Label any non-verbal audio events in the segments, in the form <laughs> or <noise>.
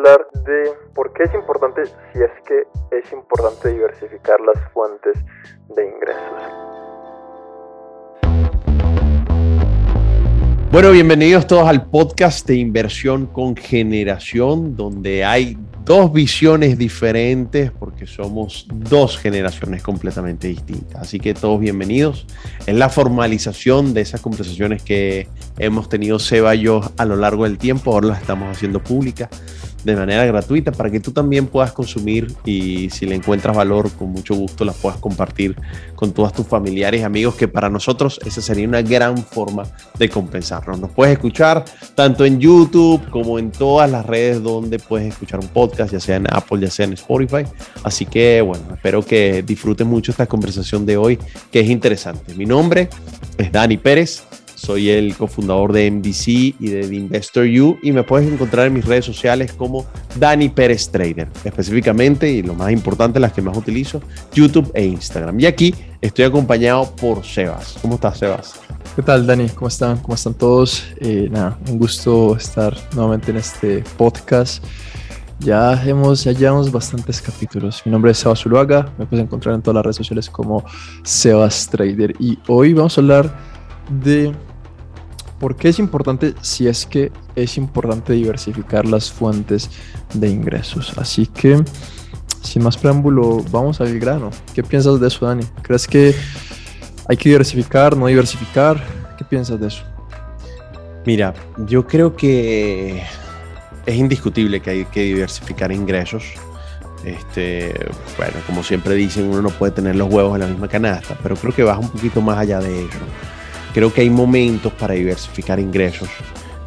hablar de por qué es importante, si es que es importante diversificar las fuentes de ingresos. Bueno, bienvenidos todos al podcast de inversión con generación, donde hay dos visiones diferentes porque somos dos generaciones completamente distintas. Así que todos bienvenidos. Es la formalización de esas conversaciones que hemos tenido Seba y yo a lo largo del tiempo. Ahora las estamos haciendo públicas de manera gratuita para que tú también puedas consumir y si le encuentras valor, con mucho gusto las puedas compartir con todos tus familiares y amigos, que para nosotros esa sería una gran forma de compensarnos. Nos puedes escuchar tanto en YouTube como en todas las redes donde puedes escuchar un podcast, ya sea en Apple, ya sea en Spotify. Así que bueno, espero que disfruten mucho esta conversación de hoy, que es interesante. Mi nombre es Dani Pérez. Soy el cofundador de MDC y de The Investor You y me puedes encontrar en mis redes sociales como Dani Pérez Trader, específicamente y lo más importante, las que más utilizo, YouTube e Instagram. Y aquí estoy acompañado por Sebas. ¿Cómo estás, Sebas? ¿Qué tal, Dani? ¿Cómo están? ¿Cómo están todos? Eh, nada, un gusto estar nuevamente en este podcast. Ya hemos, ya bastantes capítulos. Mi nombre es Sebas Zuluaga. Me puedes encontrar en todas las redes sociales como Sebas Trader. Y hoy vamos a hablar de ¿Por qué es importante? Si es que es importante diversificar las fuentes de ingresos. Así que, sin más preámbulo, vamos al grano. ¿Qué piensas de eso, Dani? ¿Crees que hay que diversificar, no diversificar? ¿Qué piensas de eso? Mira, yo creo que es indiscutible que hay que diversificar ingresos. Este, bueno, como siempre dicen, uno no puede tener los huevos en la misma canasta, pero creo que vas un poquito más allá de ello creo que hay momentos para diversificar ingresos.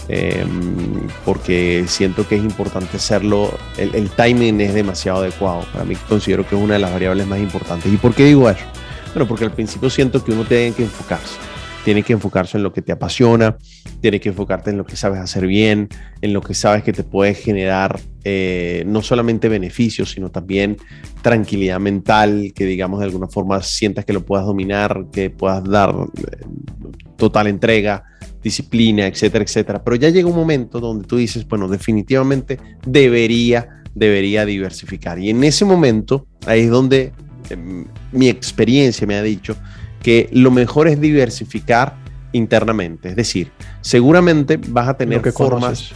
Em, porque siento que es importante hacerlo, el, timing es demasiado adecuado. Para mí considero que es una de las variables más importantes. ¿Y por qué digo eso? Bueno, porque al principio siento que uno tiene que enfocarse. Tiene que enfocarse en lo que te apasiona, tiene que enfocarte en lo que sabes hacer bien, en lo que sabes que te puede generar eh, no solamente beneficios, sino también tranquilidad mental, que digamos de alguna forma sientas que lo puedas dominar, que puedas dar eh, total entrega, disciplina, etcétera, etcétera. Pero ya llega un momento donde tú dices, bueno, definitivamente debería, debería diversificar. Y en ese momento, ahí es donde em, mi experiencia me ha dicho que lo mejor es diversificar internamente. Es decir, seguramente vas a tener formas,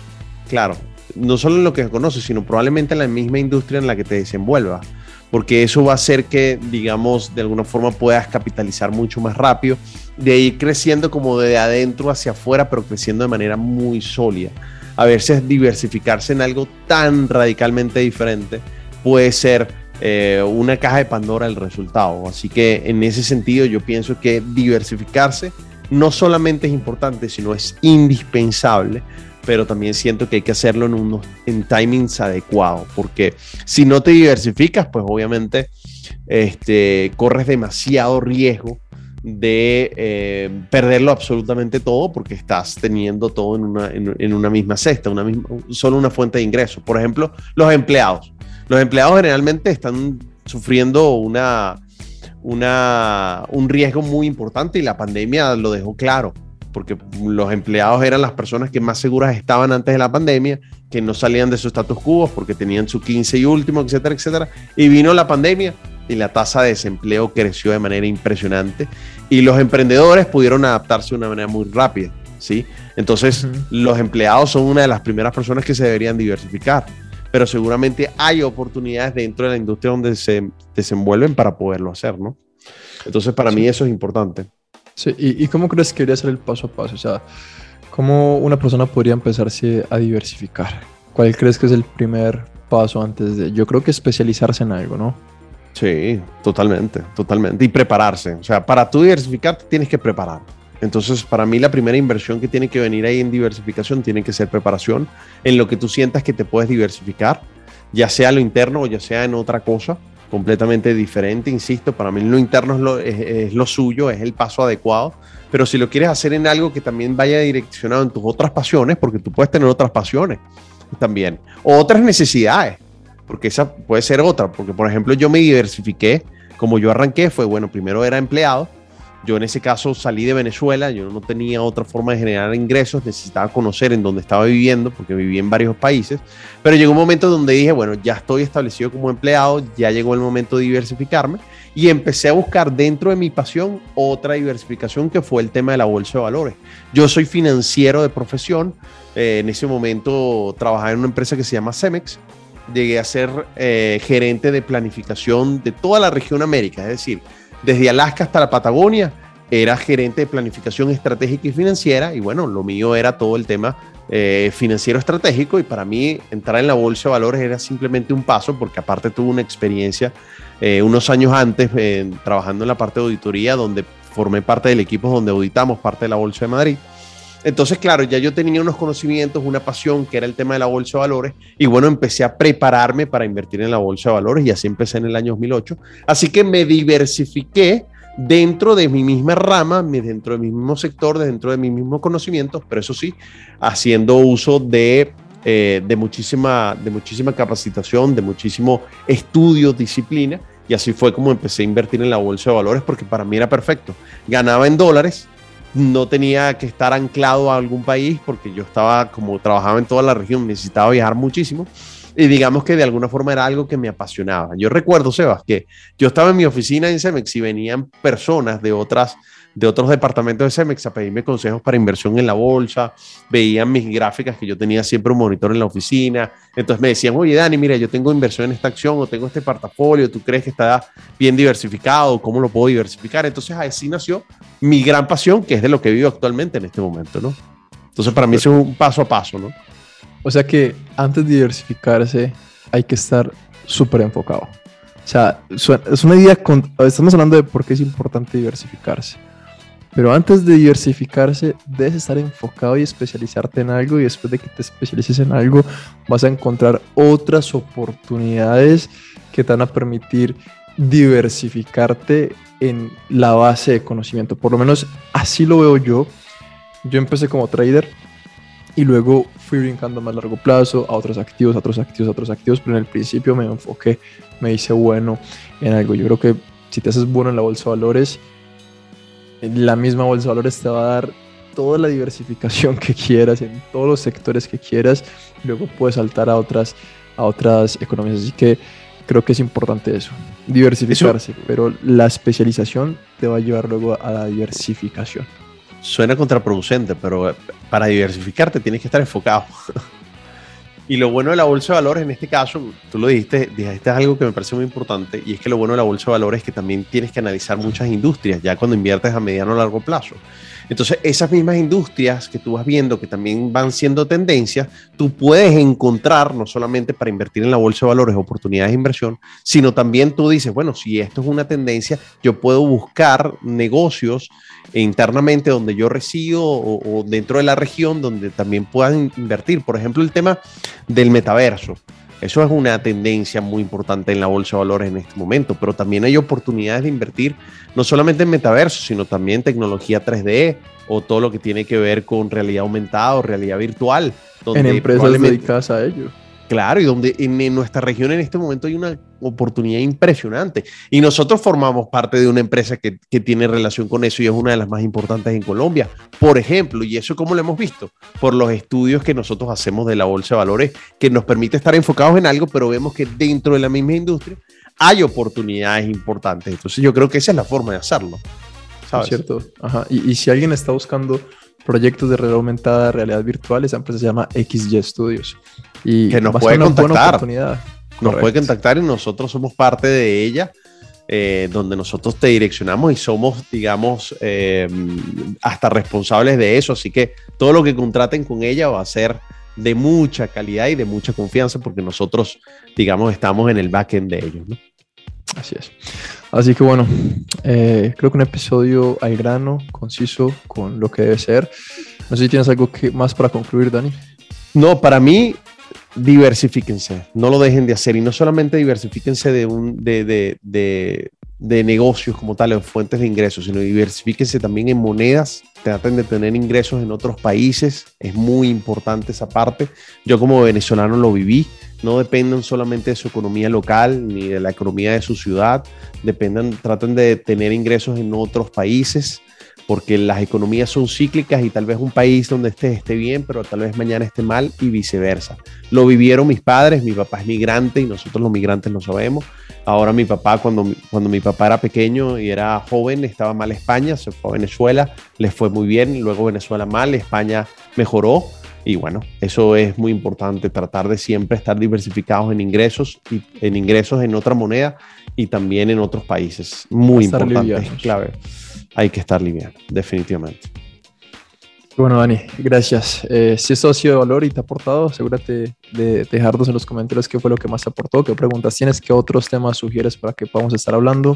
claro, no solo en lo que conoces, sino probablemente en la misma industria en la que te desenvuelvas porque eso va a hacer que, digamos, de alguna forma puedas capitalizar mucho más rápido, de ir creciendo como de adentro hacia afuera, pero creciendo de manera muy sólida. A veces diversificarse en algo tan radicalmente diferente puede ser eh, una caja de Pandora el resultado. Así que en ese sentido yo pienso que diversificarse no solamente es importante, sino es indispensable pero también siento que hay que hacerlo en, unos, en timings adecuados, porque si no te diversificas, pues obviamente este, corres demasiado riesgo de eh, perderlo absolutamente todo porque estás teniendo todo en una, en, una misma cesta, una solo una fuente de ingresos. Por ejemplo, los empleados. Los empleados generalmente están sufriendo una, una, un riesgo muy importante y la pandemia lo dejó claro porque los empleados eran las personas que más seguras estaban antes de la pandemia, que no salían de su status quo porque tenían su 15 y último, etcétera, etcétera. Y vino la pandemia y la tasa de desempleo creció de manera impresionante y los emprendedores pudieron adaptarse de una manera muy rápida, ¿sí? Entonces, los empleados son una de las primeras personas que se deberían diversificar, pero seguramente hay oportunidades dentro de la industria donde se desenvuelven para poderlo hacer, ¿no? Entonces, para mí eso es importante. Sí, ¿y, cómo crees que debería ser el paso a paso? O sea, ¿cómo una persona podría empezarse a diversificar? ¿Cuál crees que es el primer paso antes de...? Yo creo que especializarse en algo, ¿no? Sí, totalmente, totalmente. Y prepararse. O sea, para tú diversificarte tienes que preparar. Entonces, para mí la primera inversión que tiene que venir ahí en diversificación tiene que ser preparación en lo que tú sientas que te puedes diversificar, ya sea lo interno o ya sea en otra cosa completamente diferente, insisto, para mí lo interno es lo, suyo, es el paso adecuado, pero si lo quieres hacer en algo que también vaya direccionado en tus otras pasiones, porque tú puedes tener otras pasiones también, o otras necesidades, porque esa puede ser otra, porque por ejemplo yo me diversifiqué, como yo arranqué, fue bueno, primero era empleado, Yo en ese caso salí de Venezuela, yo no tenía otra forma de generar ingresos, necesitaba conocer en dónde estaba viviendo, porque viví en varios países, pero llegó un momento donde dije, bueno, ya estoy establecido como empleado, ya llegó el momento de diversificarme y empecé a buscar dentro de mi pasión otra diversificación que fue el tema de la bolsa de valores. Yo soy financiero de profesión, eh, en ese momento trabajaba en una empresa que se llama Cemex, llegué a ser eh, gerente de planificación de toda la región América, es decir, desde Alaska hasta la Patagonia, era gerente de planificación estratégica y financiera y bueno, lo mío era todo el tema eh, financiero estratégico y para mí entrar en la bolsa de valores era simplemente un paso porque aparte tuve una experiencia eh, unos años antes eh, trabajando en la parte de auditoría donde formé parte del equipo donde auditamos parte de la bolsa de Madrid. Entonces, claro, ya yo tenía unos conocimientos, una pasión que era el tema de la bolsa de valores y bueno, empecé a prepararme para invertir en la bolsa de valores y así empecé en el año 2008. Así que me diversifiqué dentro de mi misma rama, dentro de mi mismo sector, dentro de mis mismos conocimientos, pero eso sí, haciendo uso de, eh, de, muchísima, de muchísima capacitación, de muchísimo estudio, disciplina. Y así fue como empecé a invertir en la bolsa de valores porque para mí era perfecto. Ganaba en dólares, no tenía que estar anclado a algún país porque yo estaba, como trabajaba en toda la región, necesitaba viajar muchísimo. Y digamos que de alguna forma era algo que me apasionaba. Yo recuerdo, Sebas, que yo estaba en mi oficina en Cemex y venían personas de otras de otros departamentos de Cemex a pedirme consejos para inversión en la bolsa, veían mis gráficas que yo tenía siempre un monitor en la oficina, entonces me decían, oye Dani, mira, yo tengo inversión en esta acción o tengo este portafolio, ¿tú crees que está bien diversificado? ¿Cómo lo puedo diversificar? Entonces así nació mi gran pasión, que es de lo que vivo actualmente en este momento, ¿no? Entonces para mí es un paso a paso, ¿no? O sea que antes de diversificarse hay que estar súper enfocado. O sea, es una idea, con, estamos hablando de por qué es importante diversificarse. Pero antes de diversificarse, debes estar enfocado y especializarte en algo y después de que te especialices en algo, vas a encontrar otras oportunidades que te van a permitir diversificarte en la base de conocimiento. Por lo menos así lo veo yo. Yo empecé como trader y luego fui brincando a más largo plazo a otros activos, a otros activos, a otros activos, pero en el principio me enfoqué, me hice bueno en algo. Yo creo que si te haces bueno en la bolsa de valores, la misma bolsa de valores te va a dar toda la diversificación que quieras en todos los sectores que quieras. Luego puedes saltar a otras, a otras economías. Así que creo que es importante eso, diversificarse. Pero la especialización te va a llevar luego a la diversificación. Suena contraproducente, pero para diversificarte tienes que estar enfocado. <laughs> Y lo bueno de la bolsa de valores, en este caso, tú lo dijiste, dijiste algo que me parece muy importante, y es que lo bueno de la bolsa de valores es que también tienes que analizar muchas industrias, ya cuando inviertes a mediano o largo plazo. Entonces, esas mismas industrias que tú vas viendo que también van siendo tendencias, tú puedes encontrar, no solamente para invertir en la bolsa de valores, oportunidades de inversión, sino también tú dices, bueno, si esto es una tendencia, yo puedo buscar negocios internamente donde yo resido o, dentro de la región donde también puedan invertir. Por ejemplo, el tema del metaverso. Eso es una tendencia muy importante en la bolsa de valores en este momento, pero también hay oportunidades de invertir no solamente en metaverso, sino también en tecnología 3D o todo lo que tiene que ver con realidad aumentada o realidad virtual. en empresas dedicadas a ello. Claro, y donde en, nuestra región en este momento hay una oportunidad impresionante. Y nosotros formamos parte de una empresa que, que, tiene relación con eso y es una de las más importantes en Colombia. Por ejemplo, y eso como lo hemos visto, por los estudios que nosotros hacemos de la Bolsa de Valores, que nos permite estar enfocados en algo, pero vemos que dentro de la misma industria hay oportunidades importantes. Entonces yo creo que esa es la forma de hacerlo. ¿sabes? cierto. Ajá. Y, y si alguien está buscando proyectos de realidad aumentada, realidad virtual, esa empresa se llama XY Studios. Y que nos puede contactar. Nos puede contactar y nosotros somos parte de ella. Eh, donde nosotros te direccionamos y somos, digamos, eh, hasta responsables de eso. Así que todo lo que contraten con ella va a ser de mucha calidad y de mucha confianza porque nosotros, digamos, estamos en el backend de ellos. ¿no? Así es. Así que bueno, eh, creo que un episodio al grano, conciso, con lo que debe ser. No sé si tienes algo que, más para concluir, Dani. No, para mí diversifíquense, no lo dejen de hacer. Y no solamente diversifíquense de, un, de, de, de, de negocios como tal, en fuentes de ingresos, sino diversifíquense también en monedas, traten de tener ingresos en otros países, es muy importante esa parte. Yo como venezolano lo viví, no dependan solamente de su economía local ni de la economía de su ciudad, dependan, traten de tener ingresos en otros países porque las economías son cíclicas y tal vez un país donde esté esté bien, pero tal vez mañana esté mal y viceversa. Lo vivieron mis padres, mi papá es migrante y nosotros los migrantes lo sabemos. Ahora mi papá, cuando, cuando mi papá era pequeño y era joven, estaba mal España, se fue a Venezuela, les fue muy bien, luego Venezuela mal, España mejoró. Y bueno, eso es muy importante, tratar de siempre estar diversificados en ingresos y en ingresos en otra moneda y también en otros países. Muy importante, clave hay que estar liviano, definitivamente. Bueno, Dani, gracias. Eh, si esto ha sido de valor y te ha aportado, asegúrate de dejarnos en los comentarios qué fue lo que más te aportó, qué preguntas tienes, qué otros temas sugieres para que podamos estar hablando.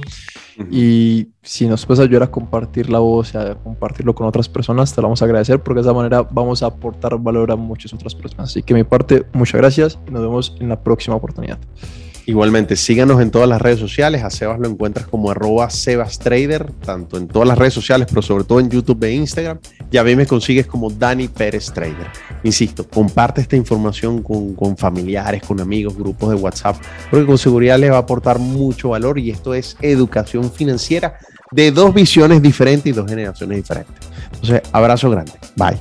Y si nos puedes ayudar a compartir la voz, a compartirlo con otras personas, te lo vamos a agradecer porque de esa manera vamos a aportar valor a muchas otras personas. Así que mi parte, muchas gracias y nos vemos en la próxima oportunidad. Igualmente, síganos en todas las redes sociales. A Sebas lo encuentras como arroba Sebas Trader, tanto en todas las redes sociales, pero sobre todo en YouTube e Instagram. Y a mí me consigues como Dani Pérez Trader. Insisto, comparte esta información con, con familiares, con amigos, grupos de WhatsApp, porque con seguridad les va a aportar mucho valor y esto es educación financiera de dos visiones diferentes y dos generaciones diferentes. Entonces, abrazo grande. Bye.